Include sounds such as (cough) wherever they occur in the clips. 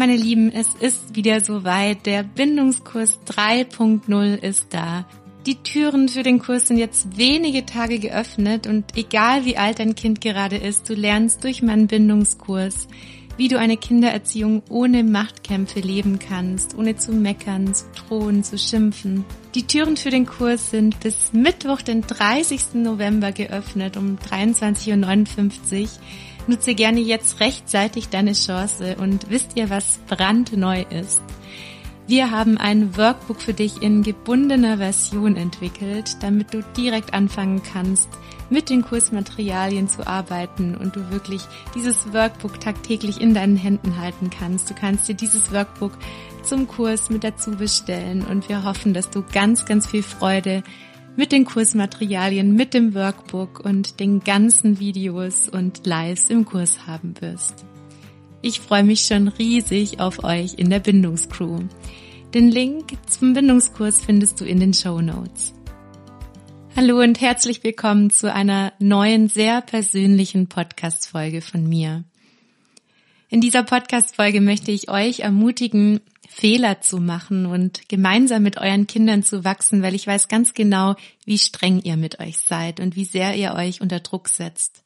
Meine Lieben, es ist wieder soweit. Der Bindungskurs 3.0 ist da. Die Türen für den Kurs sind jetzt wenige Tage geöffnet und egal wie alt dein Kind gerade ist, du lernst durch meinen Bindungskurs, wie du eine Kindererziehung ohne Machtkämpfe leben kannst, ohne zu meckern, zu drohen, zu schimpfen. Die Türen für den Kurs sind bis Mittwoch, den 30. November geöffnet um 23.59 Uhr. Nutze gerne jetzt rechtzeitig deine Chance und wisst ihr, was brandneu ist? Wir haben ein Workbook für dich in gebundener Version entwickelt, damit du direkt anfangen kannst, mit den Kursmaterialien zu arbeiten und du wirklich dieses Workbook tagtäglich in deinen Händen halten kannst. Du kannst dir dieses Workbook zum Kurs mit dazu bestellen und wir hoffen, dass du ganz, ganz viel Freude mit den Kursmaterialien, mit dem Workbook und den ganzen Videos und Lives im Kurs haben wirst. Ich freue mich schon riesig auf euch in der Bindungscrew. Den Link zum Bindungskurs findest du in den Show Notes. Hallo und herzlich willkommen zu einer neuen, sehr persönlichen Podcast-Folge von mir. In dieser Podcast-Folge möchte ich euch ermutigen, Fehler zu machen und gemeinsam mit euren Kindern zu wachsen, weil ich weiß ganz genau, wie streng ihr mit euch seid und wie sehr ihr euch unter Druck setzt.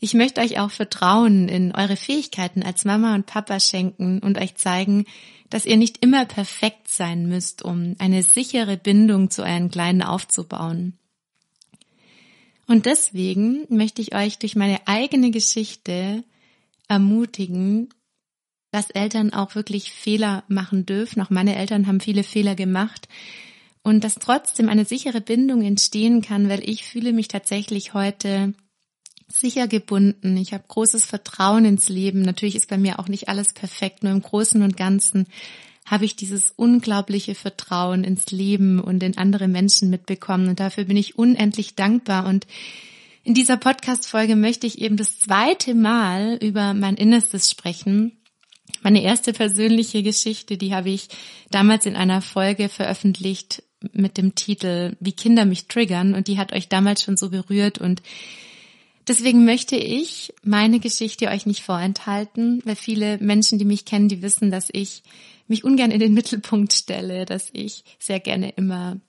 Ich möchte euch auch Vertrauen in eure Fähigkeiten als Mama und Papa schenken und euch zeigen, dass ihr nicht immer perfekt sein müsst, um eine sichere Bindung zu euren Kleinen aufzubauen. Und deswegen möchte ich euch durch meine eigene Geschichte ermutigen, dass Eltern auch wirklich Fehler machen dürfen. Auch meine Eltern haben viele Fehler gemacht. Und dass trotzdem eine sichere Bindung entstehen kann, weil ich fühle mich tatsächlich heute sicher gebunden. Ich habe großes Vertrauen ins Leben. Natürlich ist bei mir auch nicht alles perfekt, nur im Großen und Ganzen habe ich dieses unglaubliche Vertrauen ins Leben und in andere Menschen mitbekommen. Und dafür bin ich unendlich dankbar. Und in dieser Podcast-Folge möchte ich eben das zweite Mal über mein Innerstes sprechen. Meine erste persönliche Geschichte, die habe ich damals in einer Folge veröffentlicht mit dem Titel Wie Kinder mich triggern. Und die hat euch damals schon so berührt. Und Deswegen möchte ich meine Geschichte euch nicht vorenthalten, weil viele Menschen, die mich kennen, die wissen, dass ich mich ungern in den (laughs) Mittelpunkt stelle, dass ich sehr gerne immer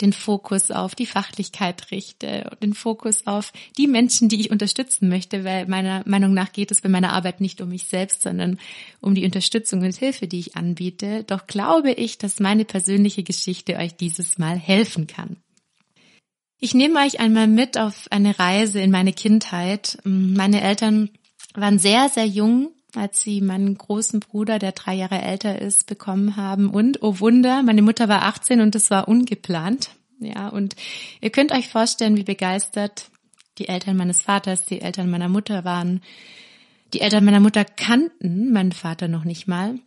den Fokus auf die Fachlichkeit richte und den Fokus auf die Menschen, die ich unterstützen möchte, weil meiner Meinung nach geht es bei meiner Arbeit nicht um mich selbst, sondern um die Unterstützung und Hilfe, die ich anbiete. Doch glaube ich, dass meine persönliche Geschichte euch dieses Mal helfen kann. Ich nehme euch einmal mit auf eine Reise in meine Kindheit. Meine Eltern waren sehr, sehr jung, als sie meinen großen Bruder, der drei Jahre älter ist, bekommen haben. Und, oh Wunder, meine Mutter war 18 und das war ungeplant. Ja, und ihr könnt euch vorstellen, wie begeistert die Eltern meines Vaters, die Eltern meiner Mutter waren. Die Eltern meiner Mutter kannten meinen Vater noch nicht mal.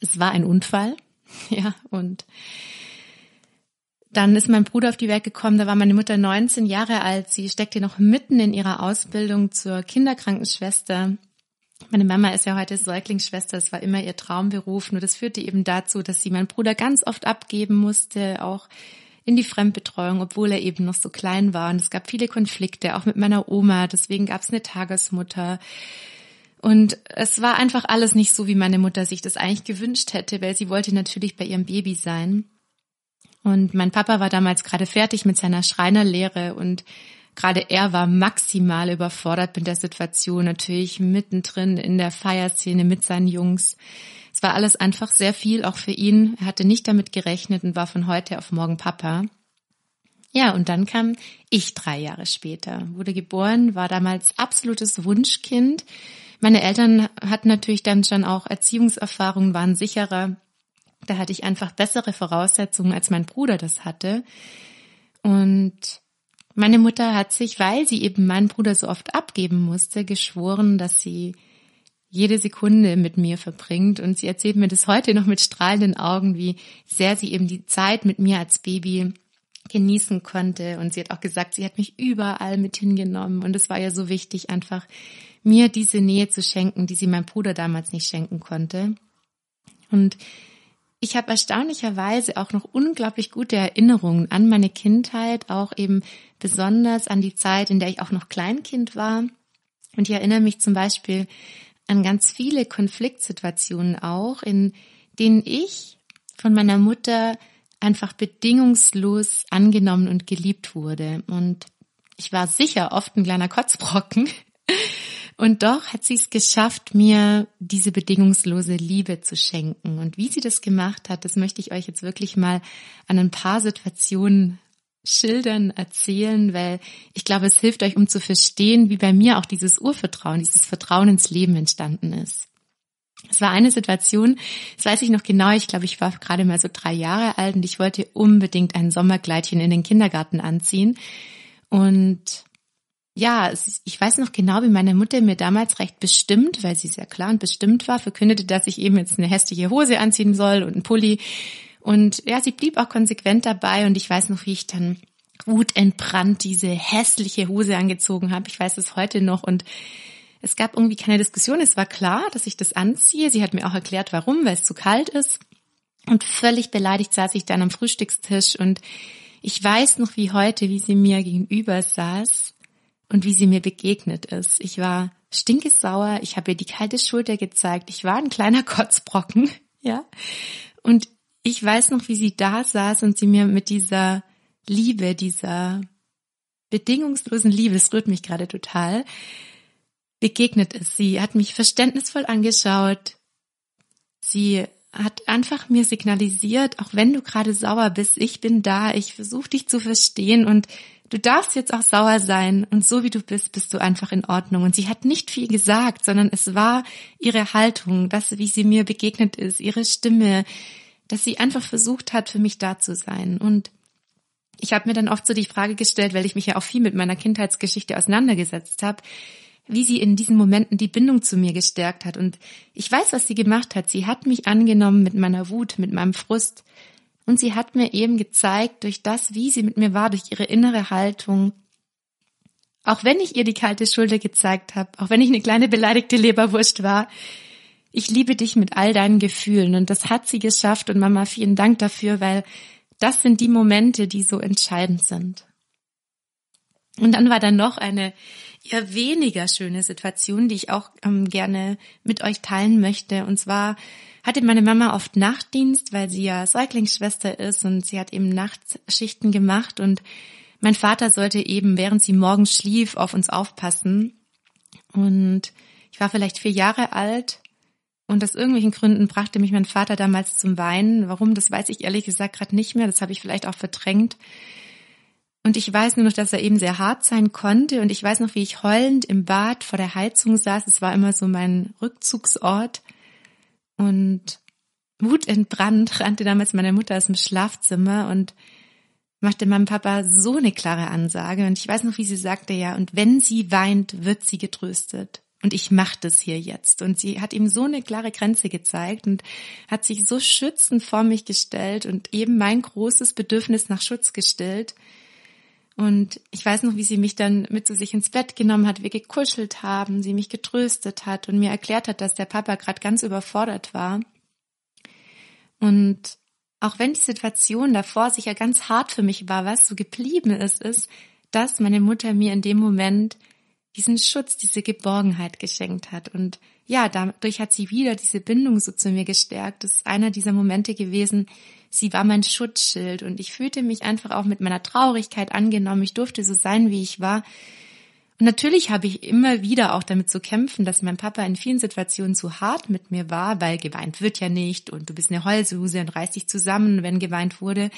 Es war ein Unfall. (laughs) Ja, und dann ist mein Bruder auf die Welt gekommen, da war meine Mutter 19 Jahre alt. Sie steckte noch mitten in ihrer Ausbildung zur Kinderkrankenschwester. Meine Mama ist ja heute Säuglingsschwester, es war immer ihr Traumberuf, nur das führte eben dazu, dass sie meinen Bruder ganz oft abgeben musste, auch in die Fremdbetreuung, obwohl er eben noch so klein war. Und es gab viele Konflikte, auch mit meiner Oma, deswegen gab es eine Tagesmutter. Und es war einfach alles nicht so, wie meine Mutter sich das eigentlich gewünscht hätte, weil sie wollte natürlich bei ihrem Baby sein. Und mein Papa war damals gerade fertig mit seiner Schreinerlehre und gerade er war maximal überfordert mit der Situation, natürlich mittendrin in der Feierszene mit seinen Jungs. Es war alles einfach sehr viel, auch für ihn. Er hatte nicht damit gerechnet und war von heute auf morgen Papa. Ja, und dann kam ich drei Jahre später, wurde geboren, war damals absolutes Wunschkind. Meine Eltern hatten natürlich dann schon auch Erziehungserfahrungen, waren sicherer da hatte ich einfach bessere Voraussetzungen, als mein Bruder das hatte. Und meine Mutter hat sich, weil sie eben meinen Bruder so oft abgeben musste, geschworen, dass sie jede Sekunde mit mir verbringt. Und sie erzählt mir das heute noch mit strahlenden Augen, wie sehr sie eben die Zeit mit mir als Baby genießen konnte. Und sie hat auch gesagt, sie hat mich überall mit hingenommen. Und es war ja so wichtig, einfach mir diese Nähe zu schenken, die sie meinem Bruder damals nicht schenken konnte. Und ich habe erstaunlicherweise auch noch unglaublich gute Erinnerungen an meine Kindheit, auch eben besonders an die Zeit, in der ich auch noch Kleinkind war. Und ich erinnere mich zum Beispiel an ganz viele Konfliktsituationen auch, in denen ich von meiner Mutter einfach bedingungslos angenommen und geliebt wurde. Und ich war sicher oft ein kleiner Kotzbrocken. Und doch hat sie es geschafft, mir diese bedingungslose Liebe zu schenken. Und wie sie das gemacht hat, das möchte ich euch jetzt wirklich mal an ein paar Situationen schildern, erzählen, weil ich glaube, es hilft euch, um zu verstehen, wie bei mir auch dieses Urvertrauen, dieses Vertrauen ins Leben entstanden ist. Es war eine Situation, das weiß ich noch genau, ich glaube, ich war gerade mal so drei Jahre alt und ich wollte unbedingt ein Sommerkleidchen in den Kindergarten anziehen. Und ja, ich weiß noch genau, wie meine Mutter mir damals recht bestimmt, weil sie sehr klar und bestimmt war, verkündete, dass ich eben jetzt eine hässliche Hose anziehen soll und einen Pulli. Und ja, sie blieb auch konsequent dabei und ich weiß noch, wie ich dann wutentbrannt diese hässliche Hose angezogen habe. Ich weiß es heute noch und es gab irgendwie keine Diskussion. Es war klar, dass ich das anziehe. Sie hat mir auch erklärt, warum, weil es zu kalt ist. Und völlig beleidigt saß ich dann am Frühstückstisch und ich weiß noch wie heute, wie sie mir gegenüber saß und wie sie mir begegnet ist. Ich war stinkesauer, ich habe ihr die kalte Schulter gezeigt, ich war ein kleiner (laughs) Kotzbrocken, ja. Und ich weiß noch, wie sie da saß und sie mir mit dieser Liebe, dieser bedingungslosen Liebe, es rührt mich gerade total, begegnet ist. Sie hat mich verständnisvoll angeschaut. Sie hat einfach mir signalisiert, auch wenn du gerade sauer bist, ich bin da, ich versuche dich zu verstehen und du darfst jetzt auch sauer sein und so wie du bist, bist du einfach in Ordnung. Und sie hat nicht viel gesagt, sondern es war ihre Haltung, das, wie sie mir begegnet ist, ihre Stimme, dass sie einfach versucht hat, für mich da zu sein. Und ich habe mir dann oft so die Frage gestellt, weil ich mich ja auch viel mit meiner Kindheitsgeschichte auseinandergesetzt habe, wie sie in diesen Momenten die Bindung zu mir gestärkt hat. Und ich weiß, was sie gemacht hat. Sie hat mich angenommen mit meiner Wut, mit meinem Frust. Und sie hat mir eben gezeigt, durch das, wie sie mit mir war, durch ihre innere Haltung, auch wenn ich ihr die kalte Schulter gezeigt habe, auch wenn ich eine kleine beleidigte Leberwurst war, ich liebe dich mit all deinen Gefühlen und das hat sie geschafft und Mama, vielen Dank dafür, weil das sind die Momente, die so entscheidend sind. Und dann war da noch eine eher weniger schöne Situation, die ich auch ähm, gerne mit euch teilen möchte. Und zwar hatte meine Mama oft Nachtdienst, weil sie ja Säuglingsschwester ist und sie hat eben Nachtschichten gemacht und mein Vater sollte eben, während sie morgens schlief, auf uns aufpassen. Und ich war vielleicht vier Jahre alt und aus irgendwelchen Gründen brachte mich mein Vater damals zum Weinen. Warum, das weiß ich ehrlich gesagt gerade nicht mehr. Das habe ich vielleicht auch verdrängt. Und ich weiß nur noch, dass er eben sehr hart sein konnte. Und ich weiß noch, wie ich heulend im Bad vor der Heizung saß. Es war immer so mein Rückzugsort. Und wutentbrannt rannte damals meine Mutter aus dem Schlafzimmer und machte meinem Papa so eine klare Ansage. Und ich weiß noch, wie sie sagte, ja, und wenn sie weint, wird sie getröstet und ich mache das hier jetzt. Und sie hat ihm so eine klare Grenze gezeigt und hat sich so schützend vor mich gestellt und eben mein großes Bedürfnis nach Schutz gestellt. Und ich weiß noch, wie sie mich dann mit zu sich ins Bett genommen hat, wir gekuschelt haben, sie mich getröstet hat und mir erklärt hat, dass der Papa gerade ganz überfordert war. Und auch wenn die Situation davor sicher ganz hart für mich war, was so geblieben ist, ist, dass meine Mutter mir in dem Moment diesen Schutz, diese Geborgenheit geschenkt hat. Und ja, dadurch hat sie wieder diese Bindung so zu mir gestärkt. Das ist einer dieser Momente gewesen. Sie war mein Schutzschild und ich fühlte mich einfach auch mit meiner Traurigkeit angenommen. Ich durfte so sein, wie ich war. Und natürlich habe ich immer wieder auch damit zu kämpfen, dass mein Papa in vielen Situationen zu hart mit mir war, weil geweint wird ja nicht und du bist eine Heulsuse und reißt dich zusammen, wenn geweint wurde.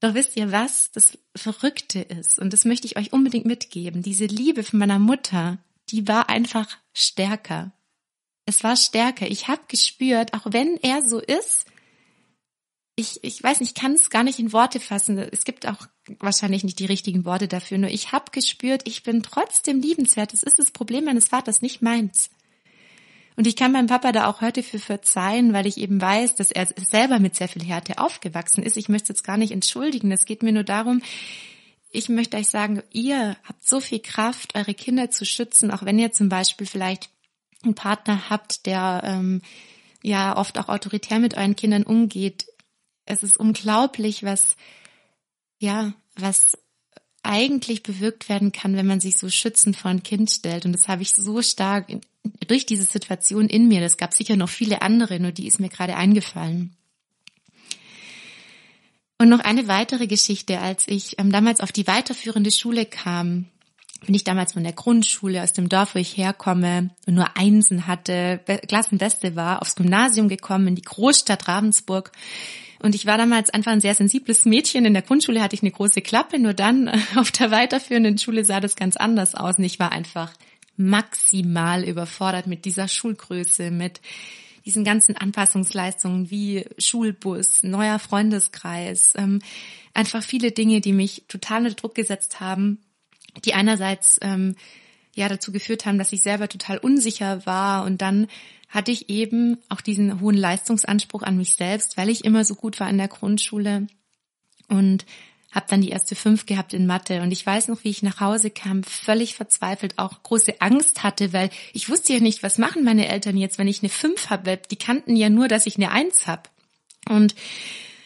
Doch wisst ihr was? Das Verrückte ist, und das möchte ich euch unbedingt mitgeben, diese Liebe von meiner Mutter, die war einfach stärker. Es war stärker. Ich habe gespürt, auch wenn er so ist, ich, ich weiß nicht, ich kann es gar nicht in Worte fassen. Es gibt auch wahrscheinlich nicht die richtigen Worte dafür. Nur ich habe gespürt, ich bin trotzdem liebenswert. Das ist das Problem meines Vaters, nicht meins. Und ich kann meinem Papa da auch heute für verzeihen, weil ich eben weiß, dass er selber mit sehr viel Härte aufgewachsen ist. Ich möchte jetzt gar nicht entschuldigen. Es geht mir nur darum, ich möchte euch sagen, ihr habt so viel Kraft, eure Kinder zu schützen, auch wenn ihr zum Beispiel vielleicht einen Partner habt, der ähm, ja oft auch autoritär mit euren Kindern umgeht. Es ist unglaublich, was ja, was eigentlich bewirkt werden kann, wenn man sich so schützend vor ein Kind stellt. Und das habe ich so stark durch diese Situation in mir. Das gab sicher noch viele andere, nur die ist mir gerade eingefallen. Und noch eine weitere Geschichte, als ich ähm, damals auf die weiterführende Schule kam, bin ich damals von der Grundschule aus dem Dorf, wo ich herkomme und nur Einsen hatte, Klassenbeste war, aufs Gymnasium gekommen, in die Großstadt Ravensburg. Und ich war damals einfach ein sehr sensibles Mädchen. In der Grundschule hatte ich eine große Klappe, nur dann (laughs) auf der weiterführenden Schule sah das ganz anders aus. Und ich war einfach maximal überfordert mit dieser Schulgröße, mit diesen ganzen Anpassungsleistungen wie Schulbus, neuer Freundeskreis, ähm, einfach viele Dinge, die mich total unter Druck gesetzt haben, die einerseits ähm, ja dazu geführt haben, dass ich selber total unsicher war. Und dann hatte ich eben auch diesen hohen Leistungsanspruch an mich selbst, weil ich immer so gut war in der Grundschule. Und habe dann die erste fünf gehabt in Mathe und ich weiß noch, wie ich nach Hause kam, völlig verzweifelt, auch große Angst hatte, weil ich wusste ja nicht, was machen meine Eltern jetzt, wenn ich eine fünf habe. Die kannten ja nur, dass ich eine eins habe. Und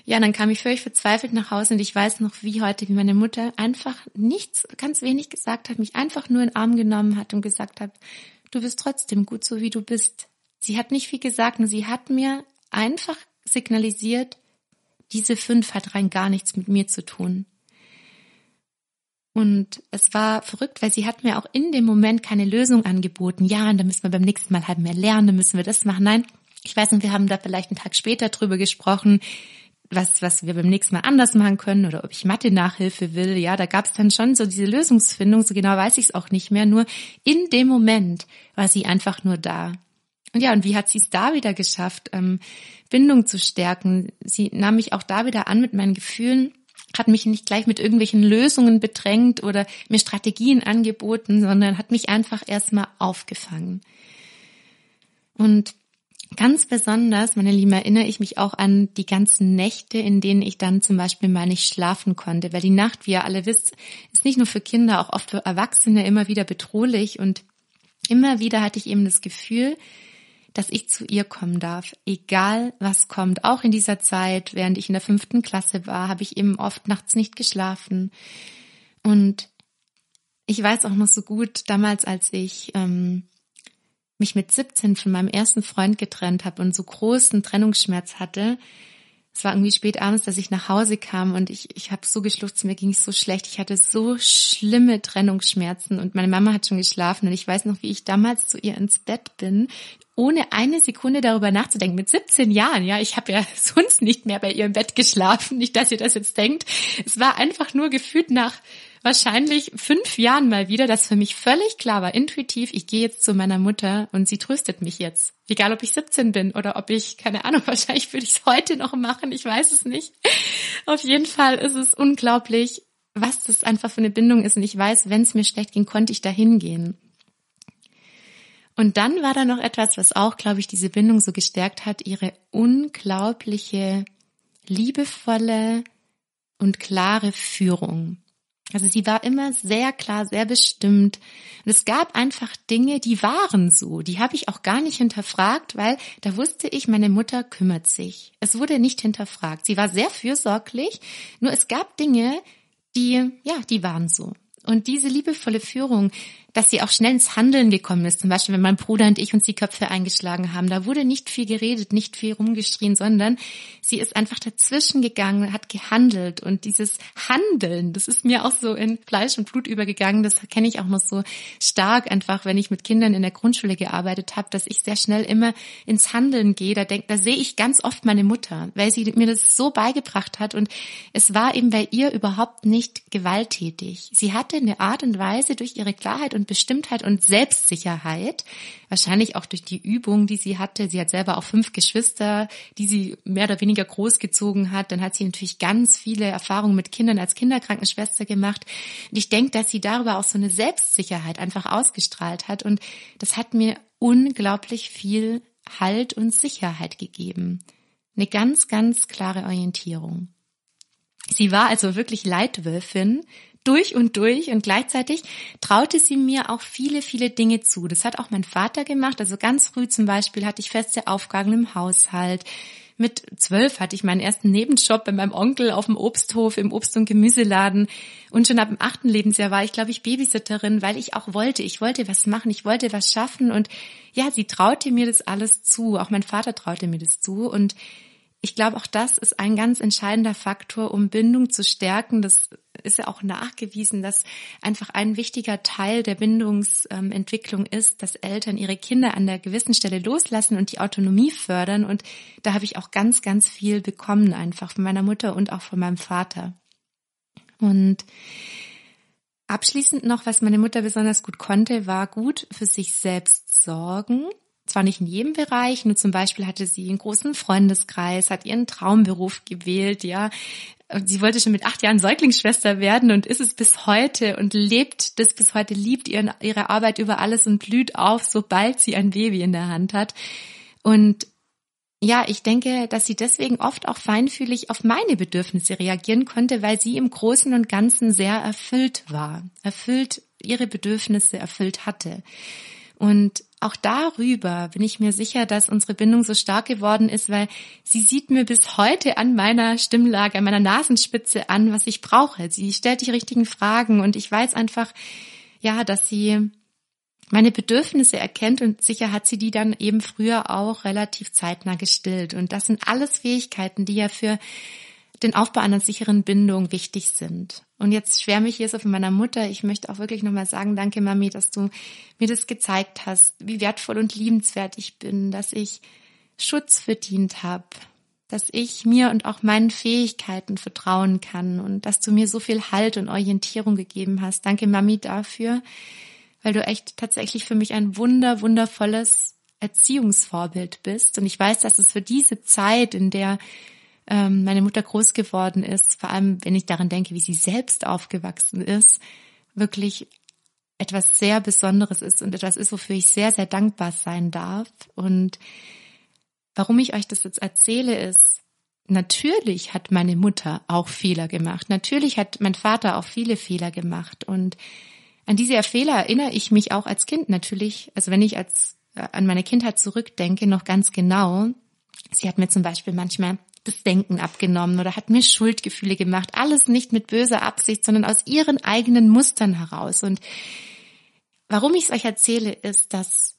ja, dann kam ich völlig verzweifelt nach Hause und ich weiß noch wie heute, wie meine Mutter einfach nichts, ganz wenig gesagt hat, mich einfach nur in den Arm genommen hat und gesagt hat, du bist trotzdem gut so wie du bist. Sie hat nicht viel gesagt und sie hat mir einfach signalisiert, diese fünf hat rein gar nichts mit mir zu tun. Und es war verrückt, weil sie hat mir auch in dem Moment keine Lösung angeboten. Ja, und dann müssen wir beim nächsten Mal halt mehr lernen, dann müssen wir das machen. Nein, ich weiß nicht, wir haben da vielleicht einen Tag später drüber gesprochen, was, was wir beim nächsten Mal anders machen können oder ob ich Mathe-Nachhilfe will. Ja, da gab es dann schon so diese Lösungsfindung, so genau weiß ich es auch nicht mehr. Nur in dem Moment war sie einfach nur da. Und ja, und wie hat sie es da wieder geschafft, ähm, Bindung zu stärken? Sie nahm mich auch da wieder an mit meinen Gefühlen, hat mich nicht gleich mit irgendwelchen Lösungen bedrängt oder mir Strategien angeboten, sondern hat mich einfach erstmal aufgefangen. Und ganz besonders, meine Lieben, erinnere ich mich auch an die ganzen Nächte, in denen ich dann zum Beispiel mal nicht schlafen konnte, weil die Nacht, wie ihr alle wisst, ist nicht nur für Kinder, auch oft für Erwachsene immer wieder bedrohlich und immer wieder hatte ich eben das Gefühl, dass ich zu ihr kommen darf, egal was kommt. Auch in dieser Zeit, während ich in der fünften Klasse war, habe ich eben oft nachts nicht geschlafen. Und ich weiß auch noch so gut, damals, als ich ähm, mich mit 17 von meinem ersten Freund getrennt habe und so großen Trennungsschmerz hatte, es war irgendwie spät abends, dass ich nach Hause kam und ich, ich habe so geschluchzt, mir ging es so schlecht. Ich hatte so schlimme Trennungsschmerzen und meine Mama hat schon geschlafen und ich weiß noch, wie ich damals zu ihr ins Bett bin, ohne eine Sekunde darüber nachzudenken. Mit 17 Jahren, ja, ich habe ja (laughs) sonst nicht mehr bei ihr im Bett geschlafen, nicht, dass ihr das jetzt denkt. Es war einfach nur gefühlt nach wahrscheinlich fünf Jahren mal wieder, dass für mich völlig klar war, intuitiv, ich gehe jetzt zu meiner Mutter und sie tröstet mich jetzt. Egal, ob ich 17 bin oder ob ich, keine Ahnung, (laughs) wahrscheinlich würde ich es heute noch machen, ich weiß es nicht. Auf jeden Fall ist es unglaublich, was das einfach für eine Bindung ist. Und ich weiß, wenn es mir schlecht ging, konnte ich da hingehen. Und dann war da noch etwas, was auch, glaube ich, diese Bindung so gestärkt hat, ihre unglaubliche, liebevolle und klare Führung. Also sie war immer sehr klar, sehr bestimmt. Und es gab einfach Dinge, die waren so. Die habe ich auch gar nicht hinterfragt, weil da wusste ich, meine Mutter kümmert sich. Es wurde nicht hinterfragt. Sie war sehr fürsorglich. Nur es gab Dinge, die, ja, die waren so. Und diese liebevolle Führung, dass sie auch schnell ins Handeln gekommen ist. Zum Beispiel, wenn mein Bruder und ich uns die Köpfe eingeschlagen haben, da wurde nicht viel geredet, nicht viel rumgeschrien, sondern sie ist einfach dazwischen gegangen, hat gehandelt. Und dieses Handeln, das ist mir auch so in Fleisch und Blut übergegangen. Das kenne ich auch noch so stark einfach, wenn ich mit Kindern in der Grundschule gearbeitet habe, dass ich sehr schnell immer ins Handeln gehe. Da denk, da sehe ich ganz oft meine Mutter, weil sie mir das so beigebracht hat. Und es war eben bei ihr überhaupt nicht gewalttätig. Sie hatte eine Art und Weise durch ihre Klarheit und Bestimmtheit und Selbstsicherheit. Wahrscheinlich auch durch die Übung, die sie hatte. Sie hat selber auch fünf Geschwister, die sie mehr oder weniger großgezogen hat. Dann hat sie natürlich ganz viele Erfahrungen mit Kindern als Kinderkrankenschwester gemacht. Und ich denke, dass sie darüber auch so eine Selbstsicherheit einfach ausgestrahlt hat. Und das hat mir unglaublich viel Halt und Sicherheit gegeben. Eine ganz, ganz klare Orientierung. Sie war also wirklich Leitwölfin durch und durch und gleichzeitig traute sie mir auch viele, viele Dinge zu. Das hat auch mein Vater gemacht. Also ganz früh zum Beispiel hatte ich feste Aufgaben im Haushalt. Mit zwölf hatte ich meinen ersten Nebenjob bei meinem Onkel auf dem Obsthof im Obst- und Gemüseladen. Und schon ab dem achten Lebensjahr war ich, glaube ich, Babysitterin, weil ich auch wollte. Ich wollte was machen, ich wollte was schaffen. Und ja, sie traute mir das alles zu. Auch mein Vater traute mir das zu. Und ich glaube, auch das ist ein ganz entscheidender Faktor, um Bindung zu stärken. Das ist ja auch nachgewiesen, dass einfach ein wichtiger Teil der Bindungsentwicklung ist, dass Eltern ihre Kinder an der gewissen Stelle loslassen und die Autonomie fördern. Und da habe ich auch ganz, ganz viel bekommen, einfach von meiner Mutter und auch von meinem Vater. Und abschließend noch, was meine Mutter besonders gut konnte, war gut für sich selbst sorgen zwar nicht in jedem Bereich, nur zum Beispiel hatte sie einen großen Freundeskreis, hat ihren Traumberuf gewählt, ja. Sie wollte schon mit acht Jahren Säuglingsschwester werden und ist es bis heute und lebt das bis heute, liebt ihren, ihre Arbeit über alles und blüht auf, sobald sie ein Baby in der Hand hat. Und ja, ich denke, dass sie deswegen oft auch feinfühlig auf meine Bedürfnisse reagieren konnte, weil sie im Großen und Ganzen sehr erfüllt war, erfüllt ihre Bedürfnisse erfüllt hatte. Und auch darüber bin ich mir sicher, dass unsere Bindung so stark geworden ist, weil sie sieht mir bis heute an meiner Stimmlage, an meiner Nasenspitze an, was ich brauche. Sie stellt die richtigen Fragen und ich weiß einfach, ja, dass sie meine Bedürfnisse erkennt und sicher hat sie die dann eben früher auch relativ zeitnah gestillt. Und das sind alles Fähigkeiten, die ja für den Aufbau einer sicheren Bindung wichtig sind. Und jetzt schwärme ich hier so von meiner Mutter. Ich möchte auch wirklich nochmal sagen, danke Mami, dass du mir das gezeigt hast, wie wertvoll und liebenswert ich bin, dass ich Schutz verdient habe, dass ich mir und auch meinen Fähigkeiten vertrauen kann und dass du mir so viel Halt und Orientierung gegeben hast. Danke Mami dafür, weil du echt tatsächlich für mich ein wunder, wundervolles Erziehungsvorbild bist. Und ich weiß, dass es für diese Zeit, in der ähm, meine Mutter groß geworden ist, vor allem wenn ich daran denke, wie sie selbst aufgewachsen ist, wirklich etwas sehr Besonderes ist und etwas ist, wofür ich sehr, sehr dankbar sein darf. Und warum ich euch das jetzt erzähle, ist, natürlich hat meine Mutter auch Fehler gemacht. Natürlich hat mein Vater auch viele Fehler gemacht. Und an diese Fehler erinnere ich mich auch als Kind natürlich. Also wenn ich als, äh, an meine Kindheit zurückdenke, noch ganz genau. Sie hat mir zum Beispiel manchmal das Denken abgenommen oder hat mir Schuldgefühle gemacht. Alles nicht mit böser Absicht, sondern aus ihren eigenen Mustern heraus. Und warum ich es euch erzähle, ist, dass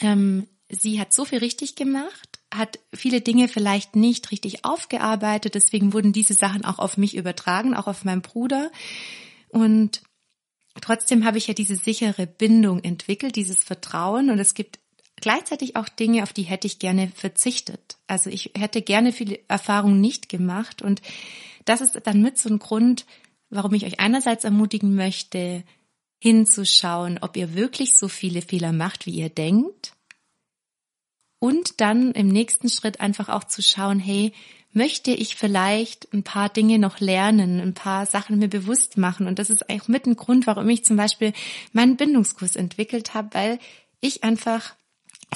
ähm, sie hat so viel richtig gemacht, hat viele Dinge vielleicht nicht richtig aufgearbeitet. Deswegen wurden diese Sachen auch auf mich übertragen, auch auf meinen Bruder. Und trotzdem habe ich ja diese sichere Bindung entwickelt, dieses Vertrauen. Und es gibt gleichzeitig auch Dinge, auf die hätte ich gerne verzichtet. Also ich hätte gerne viele Erfahrungen nicht gemacht und das ist dann mit so ein Grund, warum ich euch einerseits ermutigen möchte, hinzuschauen, ob ihr wirklich so viele Fehler macht, wie ihr denkt. Und dann im nächsten Schritt einfach auch zu schauen, hey, möchte ich vielleicht ein paar Dinge noch lernen, ein paar Sachen mir bewusst machen. Und das ist auch mit ein Grund, warum ich zum Beispiel meinen Bindungskurs entwickelt habe, weil ich einfach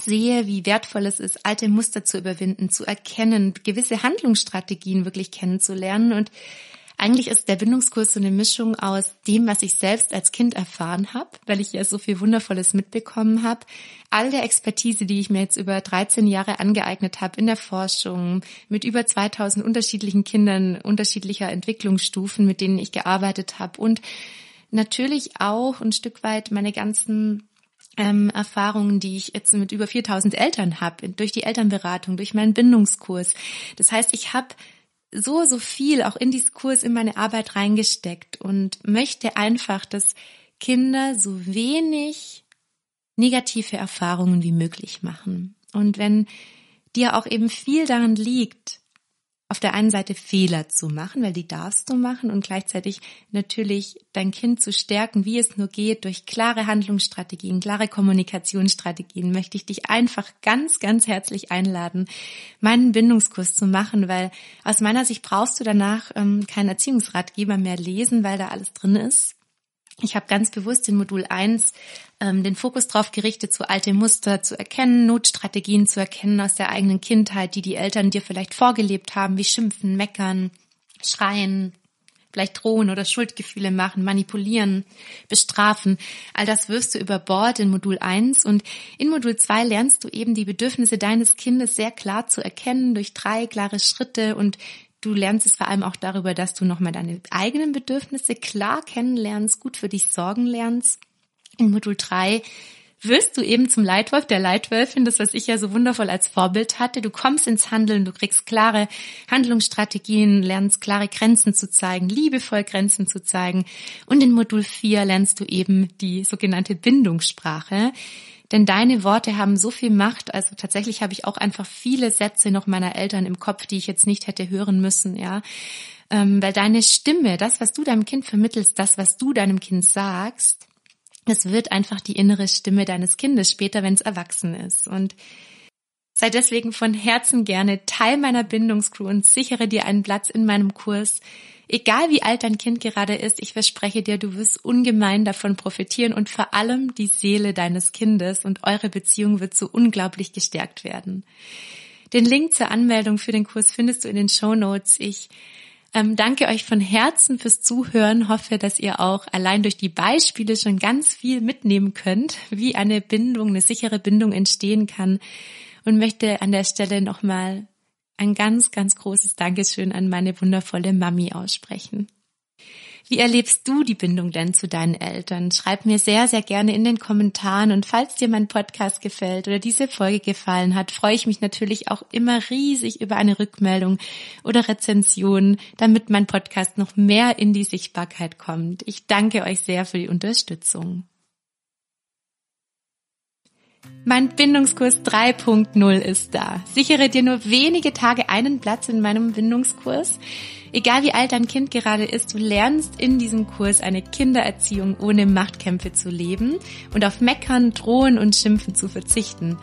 sehe, wie wertvoll es ist, alte Muster zu überwinden, zu erkennen, gewisse Handlungsstrategien wirklich kennenzulernen. Und eigentlich ist der Bindungskurs so eine Mischung aus dem, was ich selbst als Kind erfahren habe, weil ich ja so viel Wundervolles mitbekommen habe, all der Expertise, die ich mir jetzt über 13 Jahre angeeignet habe in der Forschung, mit über 2000 unterschiedlichen Kindern unterschiedlicher Entwicklungsstufen, mit denen ich gearbeitet habe und natürlich auch ein Stück weit meine ganzen ähm, Erfahrungen, die ich jetzt mit über 4000 Eltern habe, durch die Elternberatung, durch meinen Bindungskurs. Das heißt, ich habe so, so viel auch in diesen Kurs, in meine Arbeit reingesteckt und möchte einfach, dass Kinder so wenig negative Erfahrungen wie möglich machen. Und wenn dir auch eben viel daran liegt, auf der einen Seite Fehler zu machen, weil die darfst du machen und gleichzeitig natürlich dein Kind zu stärken, wie es nur geht, durch klare Handlungsstrategien, klare Kommunikationsstrategien, möchte ich dich einfach ganz, ganz herzlich einladen, meinen Bindungskurs zu machen, weil aus meiner Sicht brauchst du danach ähm, keinen Erziehungsratgeber mehr lesen, weil da alles drin ist. Ich habe ganz bewusst in Modul 1 ähm, den Fokus darauf gerichtet, so alte Muster zu erkennen, Notstrategien zu erkennen aus der eigenen Kindheit, die die Eltern dir vielleicht vorgelebt haben, wie schimpfen, meckern, schreien, vielleicht drohen oder Schuldgefühle machen, manipulieren, bestrafen. All das wirst du über Bord in Modul 1 und in Modul 2 lernst du eben die Bedürfnisse deines Kindes sehr klar zu erkennen durch drei klare Schritte und du lernst es vor allem auch darüber, dass du nochmal deine eigenen Bedürfnisse klar kennenlernst, gut für dich sorgen lernst. In Modul 3 wirst du eben zum Leitwolf, der Leitwölfin, das, was ich ja so wundervoll als Vorbild hatte. Du kommst ins Handeln, du kriegst klare Handlungsstrategien, lernst klare Grenzen zu zeigen, liebevoll Grenzen zu zeigen. Und in Modul 4 lernst du eben die sogenannte Bindungssprache. Denn deine Worte haben so viel Macht. Also tatsächlich habe ich auch einfach viele Sätze noch meiner Eltern im Kopf, die ich jetzt nicht hätte hören müssen, ja. Ähm, weil deine Stimme, das, was du deinem Kind vermittelst, das, was du deinem Kind sagst, es wird einfach die innere Stimme deines Kindes später, wenn es erwachsen ist. Und sei deswegen von Herzen gerne Teil meiner Bindungscrew und sichere dir einen Platz in meinem Kurs. Egal wie alt dein Kind gerade ist, ich verspreche dir, du wirst ungemein davon profitieren und vor allem die Seele deines Kindes und eure Beziehung wird so unglaublich gestärkt werden. Den Link zur Anmeldung für den Kurs findest du in den Show Notes. Ich ähm, danke euch von Herzen fürs Zuhören. Hoffe, dass ihr auch allein durch die Beispiele schon ganz viel mitnehmen könnt, wie eine Bindung, eine sichere Bindung entstehen kann. Und möchte an der Stelle nochmal ein ganz, ganz großes Dankeschön an meine wundervolle Mami aussprechen. Wie erlebst du die Bindung denn zu deinen Eltern? Schreib mir sehr, sehr gerne in den Kommentaren und falls dir mein Podcast gefällt oder diese Folge gefallen hat, freue ich mich natürlich auch immer riesig über eine Rückmeldung oder Rezension, damit mein Podcast noch mehr in die Sichtbarkeit kommt. Ich danke euch sehr für die Unterstützung. Mein Bindungskurs 3.0 ist da. Sichere dir nur wenige Tage einen Platz in meinem Bindungskurs. Egal wie alt dein Kind gerade ist, du lernst in diesem Kurs eine Kindererziehung ohne Machtkämpfe zu leben und auf Meckern, Drohen und Schimpfen zu verzichten.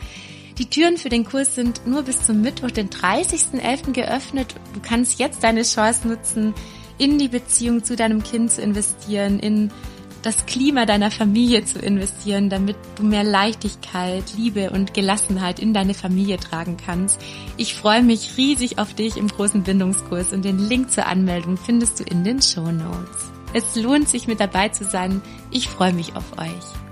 Die Türen für den Kurs sind nur bis zum Mittwoch, den 30.11. geöffnet. Du kannst jetzt deine Chance nutzen, in die Beziehung zu deinem Kind zu investieren, in das Klima deiner Familie zu investieren, damit du mehr Leichtigkeit, Liebe und Gelassenheit in deine Familie tragen kannst. Ich freue mich riesig auf dich im großen Bindungskurs und den Link zur Anmeldung findest du in den Show Notes. Es lohnt sich mit dabei zu sein. Ich freue mich auf euch.